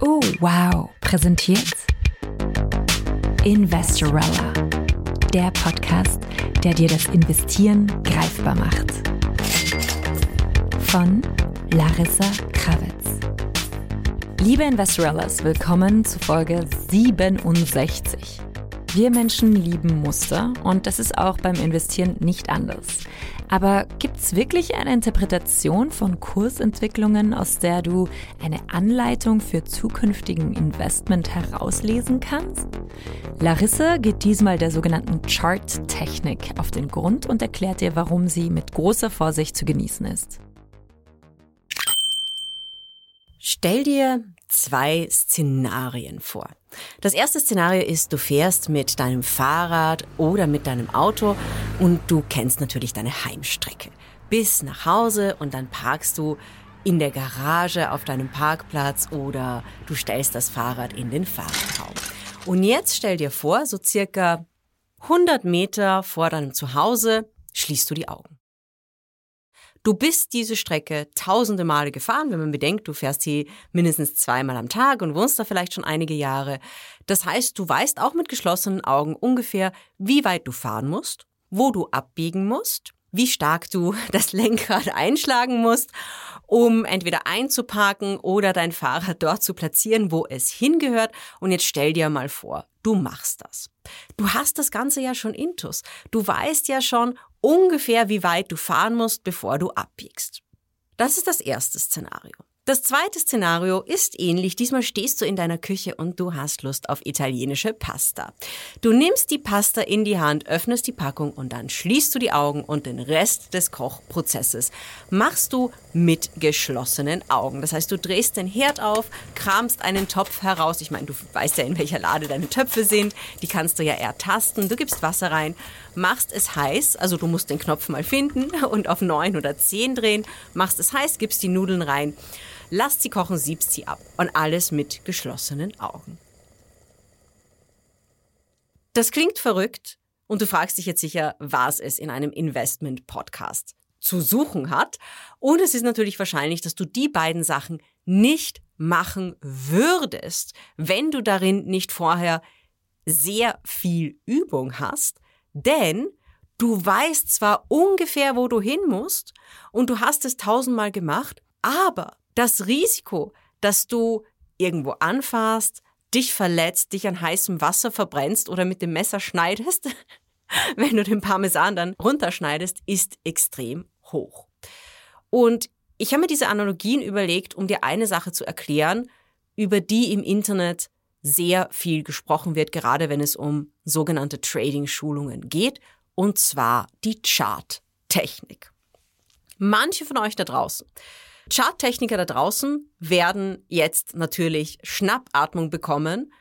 Oh, wow. Präsentiert Investorella. Der Podcast, der dir das Investieren greifbar macht. Von Larissa Krawitz. Liebe Investorellas, willkommen zu Folge 67. Wir Menschen lieben Muster und das ist auch beim Investieren nicht anders. Aber gibt es wirklich eine Interpretation von Kursentwicklungen, aus der du eine Anleitung für zukünftigen Investment herauslesen kannst? Larissa geht diesmal der sogenannten Chart-Technik auf den Grund und erklärt dir, warum sie mit großer Vorsicht zu genießen ist. Stell dir zwei Szenarien vor. Das erste Szenario ist, du fährst mit deinem Fahrrad oder mit deinem Auto und du kennst natürlich deine Heimstrecke. Bis nach Hause und dann parkst du in der Garage auf deinem Parkplatz oder du stellst das Fahrrad in den Fahrradraum. Und jetzt stell dir vor, so circa 100 Meter vor deinem Zuhause schließt du die Augen. Du bist diese Strecke tausende Male gefahren, wenn man bedenkt, du fährst sie mindestens zweimal am Tag und wohnst da vielleicht schon einige Jahre. Das heißt, du weißt auch mit geschlossenen Augen ungefähr, wie weit du fahren musst, wo du abbiegen musst, wie stark du das Lenkrad einschlagen musst, um entweder einzuparken oder dein Fahrrad dort zu platzieren, wo es hingehört. Und jetzt stell dir mal vor, du machst das. Du hast das Ganze ja schon intus. Du weißt ja schon ungefähr, wie weit du fahren musst, bevor du abbiegst. Das ist das erste Szenario. Das zweite Szenario ist ähnlich. Diesmal stehst du in deiner Küche und du hast Lust auf italienische Pasta. Du nimmst die Pasta in die Hand, öffnest die Packung und dann schließt du die Augen und den Rest des Kochprozesses machst du mit geschlossenen Augen. Das heißt, du drehst den Herd auf, kramst einen Topf heraus. Ich meine, du weißt ja, in welcher Lade deine Töpfe sind. Die kannst du ja ertasten. Du gibst Wasser rein, machst es heiß. Also du musst den Knopf mal finden und auf 9 oder 10 drehen. Machst es heiß, gibst die Nudeln rein lasst sie kochen, siebst sie ab. Und alles mit geschlossenen Augen. Das klingt verrückt und du fragst dich jetzt sicher, was es in einem Investment-Podcast zu suchen hat. Und es ist natürlich wahrscheinlich, dass du die beiden Sachen nicht machen würdest, wenn du darin nicht vorher sehr viel Übung hast, denn du weißt zwar ungefähr, wo du hin musst und du hast es tausendmal gemacht, aber das Risiko, dass du irgendwo anfährst, dich verletzt, dich an heißem Wasser verbrennst oder mit dem Messer schneidest, wenn du den Parmesan dann runterschneidest, ist extrem hoch. Und ich habe mir diese Analogien überlegt, um dir eine Sache zu erklären, über die im Internet sehr viel gesprochen wird, gerade wenn es um sogenannte Trading-Schulungen geht, und zwar die Chart-Technik. Manche von euch da draußen Charttechniker da draußen werden jetzt natürlich Schnappatmung bekommen,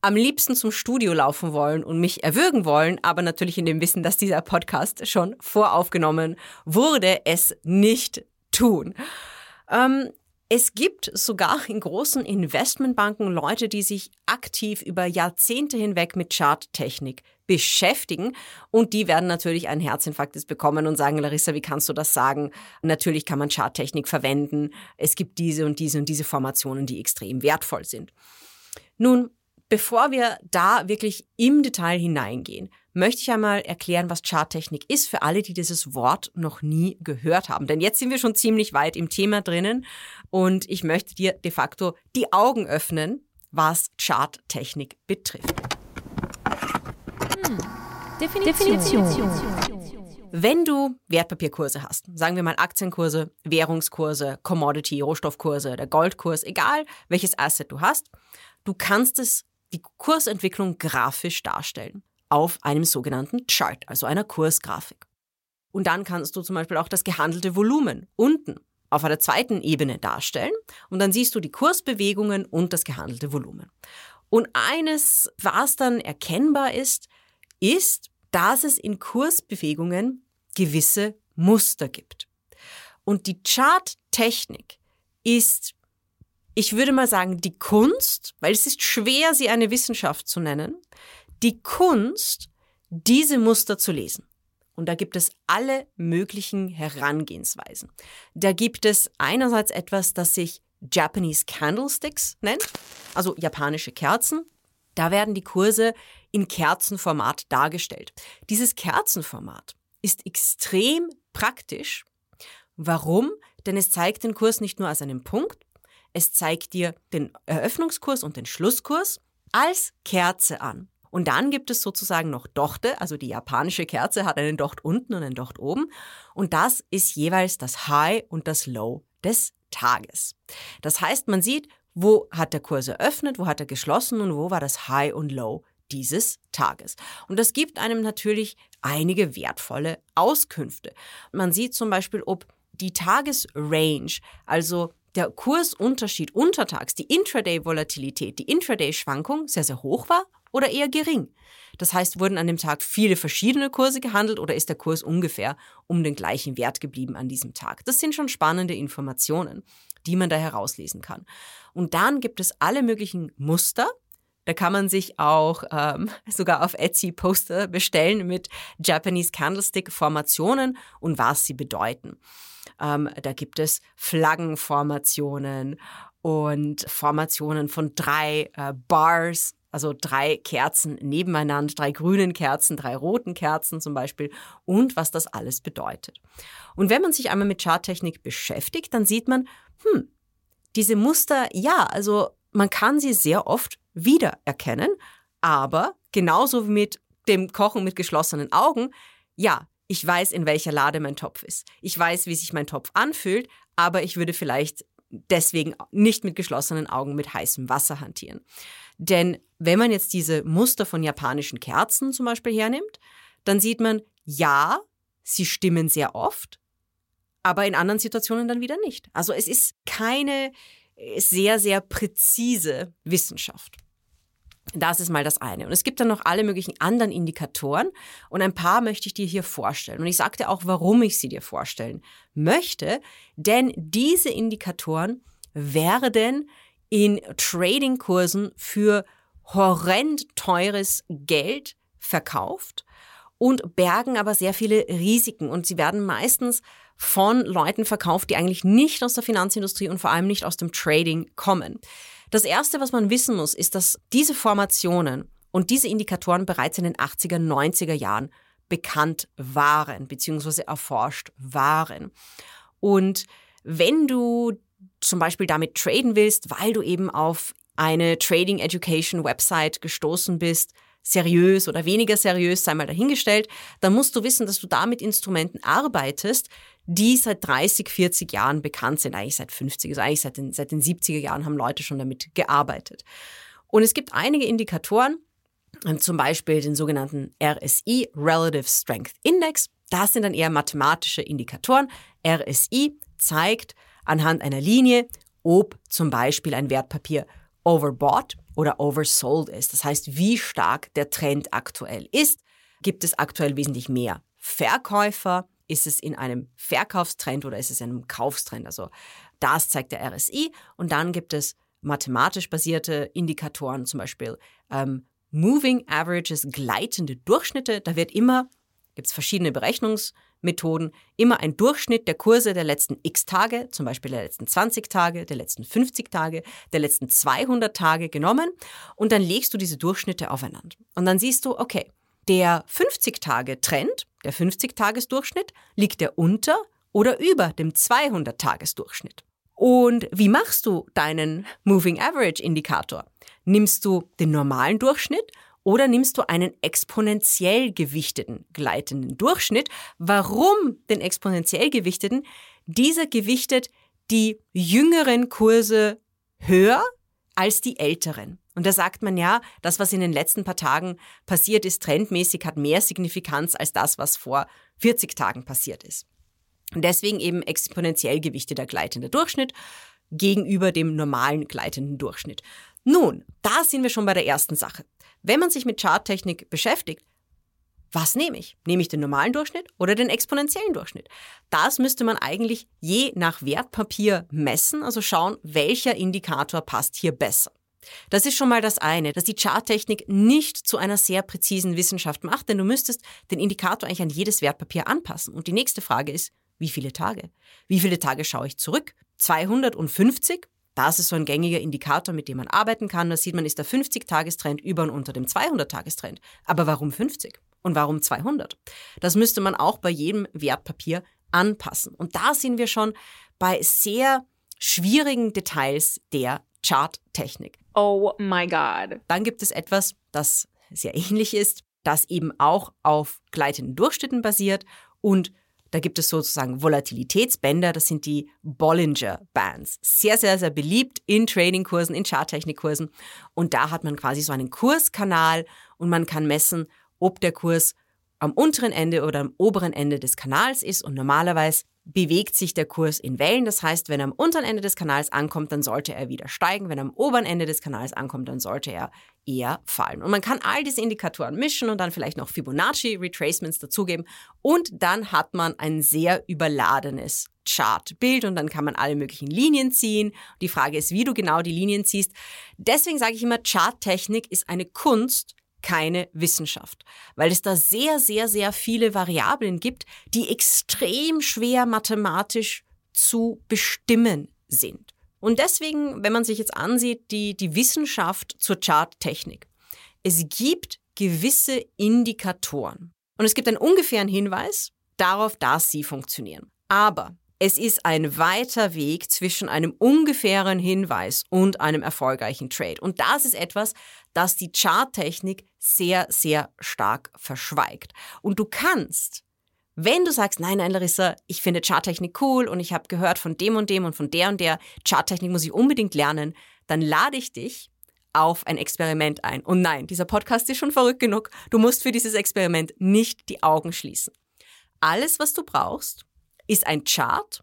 am liebsten zum Studio laufen wollen und mich erwürgen wollen, aber natürlich in dem Wissen, dass dieser Podcast schon voraufgenommen wurde, es nicht tun. Ähm, es gibt sogar in großen Investmentbanken Leute, die sich aktiv über Jahrzehnte hinweg mit Charttechnik beschäftigen und die werden natürlich einen Herzinfarkt bekommen und sagen, Larissa, wie kannst du das sagen? Natürlich kann man Charttechnik verwenden. Es gibt diese und diese und diese Formationen, die extrem wertvoll sind. Nun, bevor wir da wirklich im Detail hineingehen, möchte ich einmal erklären, was Charttechnik ist für alle, die dieses Wort noch nie gehört haben. Denn jetzt sind wir schon ziemlich weit im Thema drinnen und ich möchte dir de facto die Augen öffnen, was Charttechnik betrifft. Hm. Definition. Definition. Wenn du Wertpapierkurse hast, sagen wir mal Aktienkurse, Währungskurse, Commodity, Rohstoffkurse, der Goldkurs, egal welches Asset du hast, du kannst es, die Kursentwicklung grafisch darstellen auf einem sogenannten Chart, also einer Kursgrafik. Und dann kannst du zum Beispiel auch das gehandelte Volumen unten auf einer zweiten Ebene darstellen und dann siehst du die Kursbewegungen und das gehandelte Volumen. Und eines, was dann erkennbar ist, ist, dass es in Kursbewegungen gewisse Muster gibt. Und die Charttechnik ist, ich würde mal sagen, die Kunst, weil es ist schwer, sie eine Wissenschaft zu nennen, die Kunst, diese Muster zu lesen Und da gibt es alle möglichen Herangehensweisen. Da gibt es einerseits etwas, das sich Japanese Candlesticks nennt, also japanische Kerzen. Da werden die Kurse in Kerzenformat dargestellt. Dieses Kerzenformat ist extrem praktisch. Warum? Denn es zeigt den Kurs nicht nur als einen Punkt, es zeigt dir den Eröffnungskurs und den Schlusskurs als Kerze an. Und dann gibt es sozusagen noch Dochte, also die japanische Kerze hat einen Docht unten und einen Docht oben. Und das ist jeweils das High und das Low des Tages. Das heißt, man sieht, wo hat der Kurs eröffnet, wo hat er geschlossen und wo war das High und Low dieses Tages. Und das gibt einem natürlich einige wertvolle Auskünfte. Man sieht zum Beispiel, ob die Tagesrange, also der Kursunterschied untertags, die Intraday-Volatilität, die Intraday-Schwankung sehr, sehr hoch war oder eher gering. Das heißt, wurden an dem Tag viele verschiedene Kurse gehandelt oder ist der Kurs ungefähr um den gleichen Wert geblieben an diesem Tag? Das sind schon spannende Informationen, die man da herauslesen kann. Und dann gibt es alle möglichen Muster, da kann man sich auch ähm, sogar auf Etsy Poster bestellen mit Japanese Candlestick Formationen und was sie bedeuten. Ähm, da gibt es Flaggenformationen und Formationen von drei äh, Bars, also drei Kerzen nebeneinander, drei grünen Kerzen, drei roten Kerzen zum Beispiel und was das alles bedeutet. Und wenn man sich einmal mit Charttechnik beschäftigt, dann sieht man, hm, diese Muster, ja, also man kann sie sehr oft wiedererkennen, aber genauso wie mit dem Kochen mit geschlossenen Augen, ja, ich weiß, in welcher Lade mein Topf ist. Ich weiß, wie sich mein Topf anfühlt, aber ich würde vielleicht deswegen nicht mit geschlossenen Augen mit heißem Wasser hantieren. Denn wenn man jetzt diese Muster von japanischen Kerzen zum Beispiel hernimmt, dann sieht man, ja, sie stimmen sehr oft, aber in anderen Situationen dann wieder nicht. Also es ist keine sehr, sehr präzise Wissenschaft. Das ist mal das eine. Und es gibt dann noch alle möglichen anderen Indikatoren und ein paar möchte ich dir hier vorstellen. Und ich sagte auch, warum ich sie dir vorstellen möchte, denn diese Indikatoren werden in Tradingkursen für horrend teures Geld verkauft und bergen aber sehr viele Risiken und sie werden meistens von Leuten verkauft, die eigentlich nicht aus der Finanzindustrie und vor allem nicht aus dem Trading kommen. Das Erste, was man wissen muss, ist, dass diese Formationen und diese Indikatoren bereits in den 80er, 90er Jahren bekannt waren bzw. erforscht waren. Und wenn du zum Beispiel damit traden willst, weil du eben auf eine Trading Education Website gestoßen bist, seriös oder weniger seriös, sei mal dahingestellt, dann musst du wissen, dass du da mit Instrumenten arbeitest, die seit 30, 40 Jahren bekannt sind, eigentlich seit 50, also eigentlich seit den, seit den 70er Jahren haben Leute schon damit gearbeitet. Und es gibt einige Indikatoren, zum Beispiel den sogenannten RSI, Relative Strength Index. Das sind dann eher mathematische Indikatoren. RSI zeigt anhand einer Linie, ob zum Beispiel ein Wertpapier overbought oder oversold ist. Das heißt, wie stark der Trend aktuell ist. Gibt es aktuell wesentlich mehr Verkäufer? Ist es in einem Verkaufstrend oder ist es in einem Kaufstrend? Also das zeigt der RSI. Und dann gibt es mathematisch basierte Indikatoren, zum Beispiel ähm, Moving Averages, gleitende Durchschnitte. Da wird immer, gibt es verschiedene Berechnungs- Methoden immer ein Durchschnitt der Kurse der letzten x Tage, zum Beispiel der letzten 20 Tage, der letzten 50 Tage, der letzten 200 Tage genommen und dann legst du diese Durchschnitte aufeinander. Und dann siehst du, okay, der 50-Tage-Trend, der 50-Tages-Durchschnitt, liegt der unter oder über dem 200-Tages-Durchschnitt. Und wie machst du deinen Moving Average Indikator? Nimmst du den normalen Durchschnitt oder nimmst du einen exponentiell gewichteten gleitenden Durchschnitt? Warum den exponentiell gewichteten? Dieser gewichtet die jüngeren Kurse höher als die älteren. Und da sagt man ja, das, was in den letzten paar Tagen passiert ist, trendmäßig, hat mehr Signifikanz als das, was vor 40 Tagen passiert ist. Und deswegen eben exponentiell gewichteter gleitender Durchschnitt gegenüber dem normalen gleitenden Durchschnitt. Nun, da sind wir schon bei der ersten Sache. Wenn man sich mit Charttechnik beschäftigt, was nehme ich? Nehme ich den normalen Durchschnitt oder den exponentiellen Durchschnitt? Das müsste man eigentlich je nach Wertpapier messen, also schauen, welcher Indikator passt hier besser. Das ist schon mal das eine, dass die Charttechnik nicht zu einer sehr präzisen Wissenschaft macht, denn du müsstest den Indikator eigentlich an jedes Wertpapier anpassen. Und die nächste Frage ist, wie viele Tage? Wie viele Tage schaue ich zurück? 250? Das ist so ein gängiger Indikator, mit dem man arbeiten kann. Da sieht man, ist der 50-Tagestrend über und unter dem 200-Tagestrend. Aber warum 50? Und warum 200? Das müsste man auch bei jedem Wertpapier anpassen. Und da sind wir schon bei sehr schwierigen Details der Charttechnik. Oh my God. Dann gibt es etwas, das sehr ähnlich ist, das eben auch auf gleitenden Durchschnitten basiert und da gibt es sozusagen Volatilitätsbänder, das sind die Bollinger Bands. Sehr, sehr, sehr beliebt in Tradingkursen, in Charttechnikkursen. Und da hat man quasi so einen Kurskanal und man kann messen, ob der Kurs am unteren Ende oder am oberen Ende des Kanals ist. Und normalerweise bewegt sich der Kurs in Wellen. Das heißt, wenn er am unteren Ende des Kanals ankommt, dann sollte er wieder steigen. Wenn er am oberen Ende des Kanals ankommt, dann sollte er eher fallen. Und man kann all diese Indikatoren mischen und dann vielleicht noch Fibonacci Retracements dazugeben. Und dann hat man ein sehr überladenes Chartbild und dann kann man alle möglichen Linien ziehen. Die Frage ist, wie du genau die Linien ziehst. Deswegen sage ich immer, Charttechnik ist eine Kunst, keine Wissenschaft, weil es da sehr, sehr, sehr viele Variablen gibt, die extrem schwer mathematisch zu bestimmen sind. Und deswegen, wenn man sich jetzt ansieht, die, die Wissenschaft zur Charttechnik, es gibt gewisse Indikatoren und es gibt einen ungefähren Hinweis darauf, dass sie funktionieren. Aber es ist ein weiter Weg zwischen einem ungefähren Hinweis und einem erfolgreichen Trade. Und das ist etwas, das die Charttechnik sehr, sehr stark verschweigt. Und du kannst, wenn du sagst, nein, nein, Larissa, ich finde Charttechnik cool und ich habe gehört von dem und dem und von der und der, Charttechnik muss ich unbedingt lernen, dann lade ich dich auf ein Experiment ein. Und nein, dieser Podcast ist schon verrückt genug. Du musst für dieses Experiment nicht die Augen schließen. Alles, was du brauchst, ist ein Chart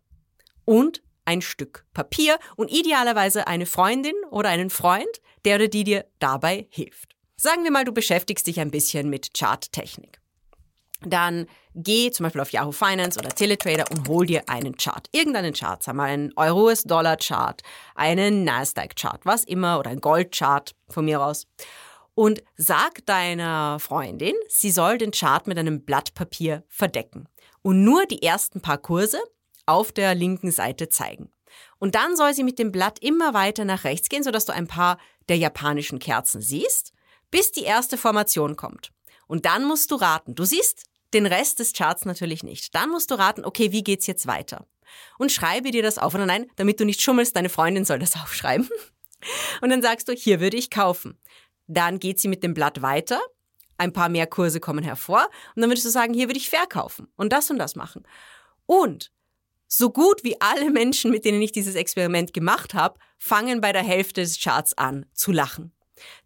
und ein Stück Papier und idealerweise eine Freundin oder einen Freund, der oder die dir dabei hilft. Sagen wir mal, du beschäftigst dich ein bisschen mit Charttechnik. Dann geh zum Beispiel auf Yahoo Finance oder Teletrader und hol dir einen Chart. Irgendeinen Chart, sagen wir einen Euro-US-Dollar-Chart, einen Nasdaq-Chart, was immer, oder ein Gold-Chart von mir aus. Und sag deiner Freundin, sie soll den Chart mit einem Blatt Papier verdecken und nur die ersten paar Kurse auf der linken Seite zeigen. Und dann soll sie mit dem Blatt immer weiter nach rechts gehen, sodass du ein paar der japanischen Kerzen siehst, bis die erste Formation kommt. Und dann musst du raten. Du siehst den Rest des Charts natürlich nicht. Dann musst du raten, okay, wie geht's jetzt weiter? Und schreibe dir das auf. Oder nein, damit du nicht schummelst, deine Freundin soll das aufschreiben. Und dann sagst du, hier würde ich kaufen. Dann geht sie mit dem Blatt weiter ein paar mehr Kurse kommen hervor und dann würdest du sagen, hier würde ich verkaufen und das und das machen. Und so gut wie alle Menschen, mit denen ich dieses Experiment gemacht habe, fangen bei der Hälfte des Charts an zu lachen.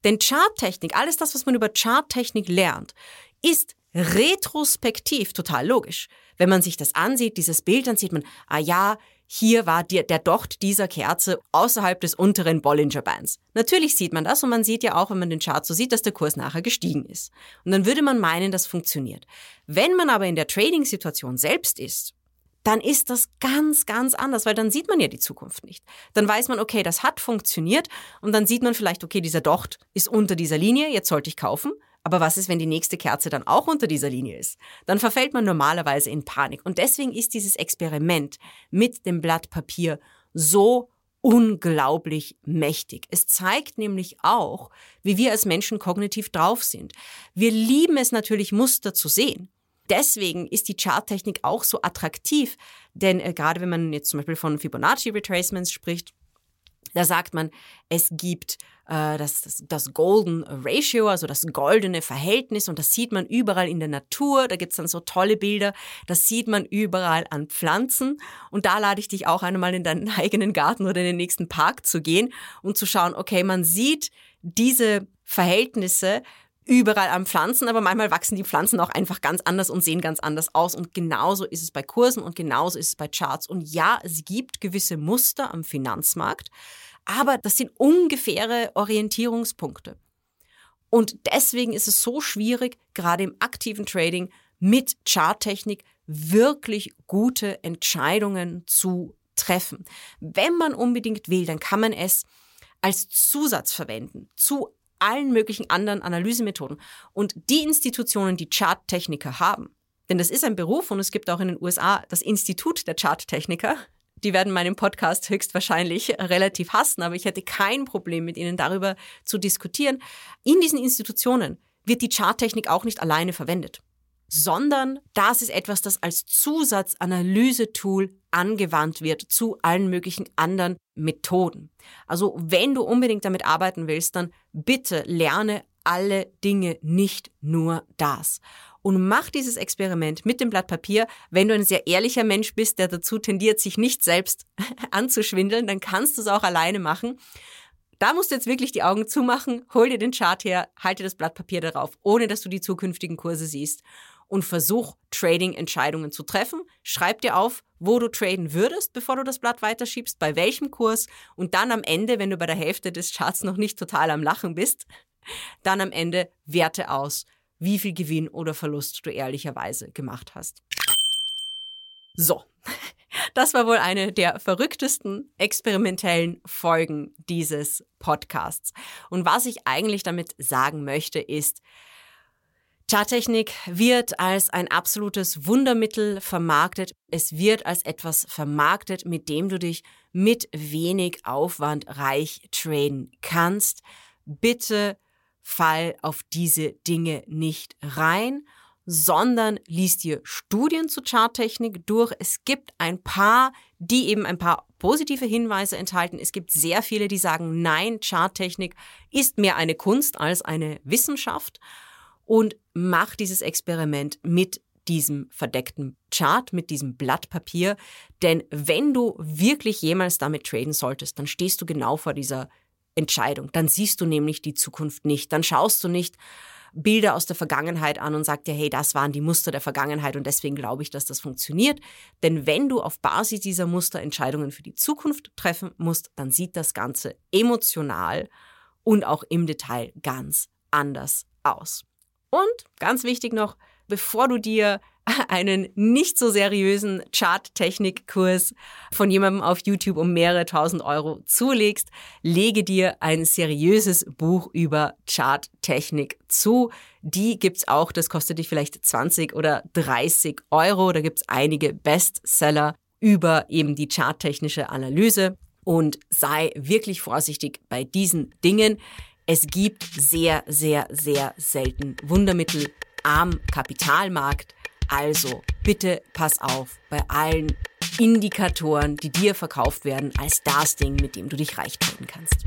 Denn Charttechnik, alles das, was man über Charttechnik lernt, ist retrospektiv total logisch. Wenn man sich das ansieht, dieses Bild, dann sieht man, ah ja, hier war die, der Docht dieser Kerze außerhalb des unteren Bollinger Bands. Natürlich sieht man das und man sieht ja auch, wenn man den Chart so sieht, dass der Kurs nachher gestiegen ist. Und dann würde man meinen, das funktioniert. Wenn man aber in der Trading-Situation selbst ist, dann ist das ganz, ganz anders, weil dann sieht man ja die Zukunft nicht. Dann weiß man, okay, das hat funktioniert und dann sieht man vielleicht, okay, dieser Docht ist unter dieser Linie, jetzt sollte ich kaufen. Aber was ist, wenn die nächste Kerze dann auch unter dieser Linie ist? Dann verfällt man normalerweise in Panik. Und deswegen ist dieses Experiment mit dem Blatt Papier so unglaublich mächtig. Es zeigt nämlich auch, wie wir als Menschen kognitiv drauf sind. Wir lieben es natürlich, Muster zu sehen. Deswegen ist die Charttechnik auch so attraktiv, denn äh, gerade wenn man jetzt zum Beispiel von Fibonacci Retracements spricht, da sagt man, es gibt äh, das, das, das Golden Ratio, also das goldene Verhältnis und das sieht man überall in der Natur. Da gibt's dann so tolle Bilder, das sieht man überall an Pflanzen. Und da lade ich dich auch einmal in deinen eigenen Garten oder in den nächsten Park zu gehen und zu schauen, okay, man sieht diese Verhältnisse überall an Pflanzen, aber manchmal wachsen die Pflanzen auch einfach ganz anders und sehen ganz anders aus. Und genauso ist es bei Kursen und genauso ist es bei Charts. Und ja, es gibt gewisse Muster am Finanzmarkt, aber das sind ungefähre Orientierungspunkte. Und deswegen ist es so schwierig, gerade im aktiven Trading mit Charttechnik wirklich gute Entscheidungen zu treffen. Wenn man unbedingt will, dann kann man es als Zusatz verwenden zu allen möglichen anderen Analysemethoden. Und die Institutionen, die Charttechniker haben, denn das ist ein Beruf und es gibt auch in den USA das Institut der Charttechniker. Die werden meinen Podcast höchstwahrscheinlich relativ hassen, aber ich hätte kein Problem mit ihnen darüber zu diskutieren. In diesen Institutionen wird die Charttechnik auch nicht alleine verwendet, sondern das ist etwas, das als Zusatzanalyse-Tool angewandt wird zu allen möglichen anderen Methoden. Also wenn du unbedingt damit arbeiten willst, dann bitte lerne alle Dinge, nicht nur das und mach dieses Experiment mit dem Blatt Papier. Wenn du ein sehr ehrlicher Mensch bist, der dazu tendiert, sich nicht selbst anzuschwindeln, dann kannst du es auch alleine machen. Da musst du jetzt wirklich die Augen zumachen, hol dir den Chart her, halte das Blatt Papier darauf, ohne dass du die zukünftigen Kurse siehst und versuch Trading-Entscheidungen zu treffen. Schreib dir auf, wo du traden würdest, bevor du das Blatt weiterschiebst, bei welchem Kurs und dann am Ende, wenn du bei der Hälfte des Charts noch nicht total am Lachen bist, dann am Ende Werte aus wie viel Gewinn oder Verlust du ehrlicherweise gemacht hast. So, das war wohl eine der verrücktesten experimentellen Folgen dieses Podcasts. Und was ich eigentlich damit sagen möchte, ist, Charttechnik wird als ein absolutes Wundermittel vermarktet. Es wird als etwas vermarktet, mit dem du dich mit wenig Aufwand reich traden kannst. Bitte fall auf diese Dinge nicht rein, sondern liest dir Studien zu Charttechnik durch. Es gibt ein paar, die eben ein paar positive Hinweise enthalten. Es gibt sehr viele, die sagen, nein, Charttechnik ist mehr eine Kunst als eine Wissenschaft. Und mach dieses Experiment mit diesem verdeckten Chart, mit diesem Blatt Papier. Denn wenn du wirklich jemals damit traden solltest, dann stehst du genau vor dieser Entscheidung. Dann siehst du nämlich die Zukunft nicht. Dann schaust du nicht Bilder aus der Vergangenheit an und sagst dir, hey, das waren die Muster der Vergangenheit und deswegen glaube ich, dass das funktioniert. Denn wenn du auf Basis dieser Muster Entscheidungen für die Zukunft treffen musst, dann sieht das Ganze emotional und auch im Detail ganz anders aus. Und ganz wichtig noch, bevor du dir einen nicht so seriösen Charttechnik-Kurs von jemandem auf YouTube um mehrere tausend Euro zulegst, lege dir ein seriöses Buch über Charttechnik zu. Die gibt's auch, das kostet dich vielleicht 20 oder 30 Euro. Da gibt's einige Bestseller über eben die charttechnische Analyse. Und sei wirklich vorsichtig bei diesen Dingen. Es gibt sehr, sehr, sehr selten Wundermittel am Kapitalmarkt. Also bitte pass auf bei allen Indikatoren, die dir verkauft werden, als das Ding, mit dem du dich reich traden kannst.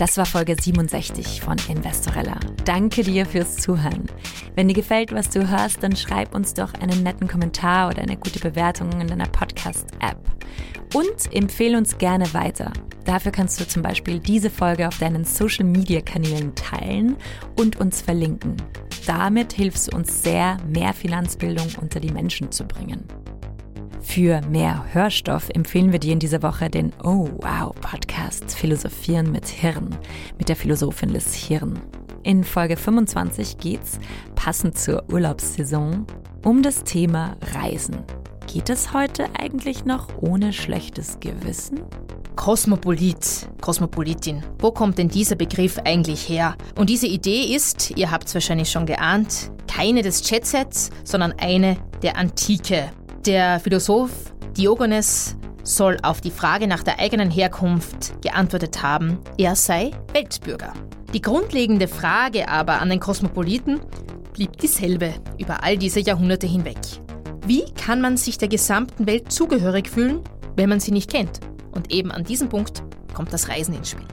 Das war Folge 67 von Investorella. Danke dir fürs Zuhören. Wenn dir gefällt, was du hörst, dann schreib uns doch einen netten Kommentar oder eine gute Bewertung in deiner Podcast-App. Und empfehle uns gerne weiter. Dafür kannst du zum Beispiel diese Folge auf deinen Social-Media-Kanälen teilen und uns verlinken. Damit hilfst du uns sehr, mehr Finanzbildung unter die Menschen zu bringen. Für mehr Hörstoff empfehlen wir dir in dieser Woche den Oh Wow Podcast Philosophieren mit Hirn mit der Philosophin Liz Hirn. In Folge 25 geht's, passend zur Urlaubssaison, um das Thema Reisen. Geht es heute eigentlich noch ohne schlechtes Gewissen? Kosmopolit, Kosmopolitin. Wo kommt denn dieser Begriff eigentlich her? Und diese Idee ist, ihr habt es wahrscheinlich schon geahnt, keine des Jetsets, sondern eine der Antike. Der Philosoph Diogenes soll auf die Frage nach der eigenen Herkunft geantwortet haben, er sei Weltbürger. Die grundlegende Frage aber an den Kosmopoliten blieb dieselbe über all diese Jahrhunderte hinweg. Wie kann man sich der gesamten Welt zugehörig fühlen, wenn man sie nicht kennt? Und eben an diesem Punkt kommt das Reisen ins Spiel.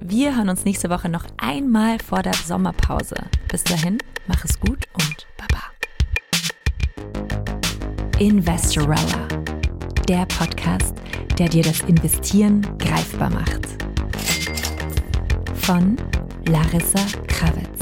Wir hören uns nächste Woche noch einmal vor der Sommerpause. Bis dahin, mach es gut und baba. Investorella, der Podcast, der dir das Investieren greifbar macht. Von Larissa Krawitz.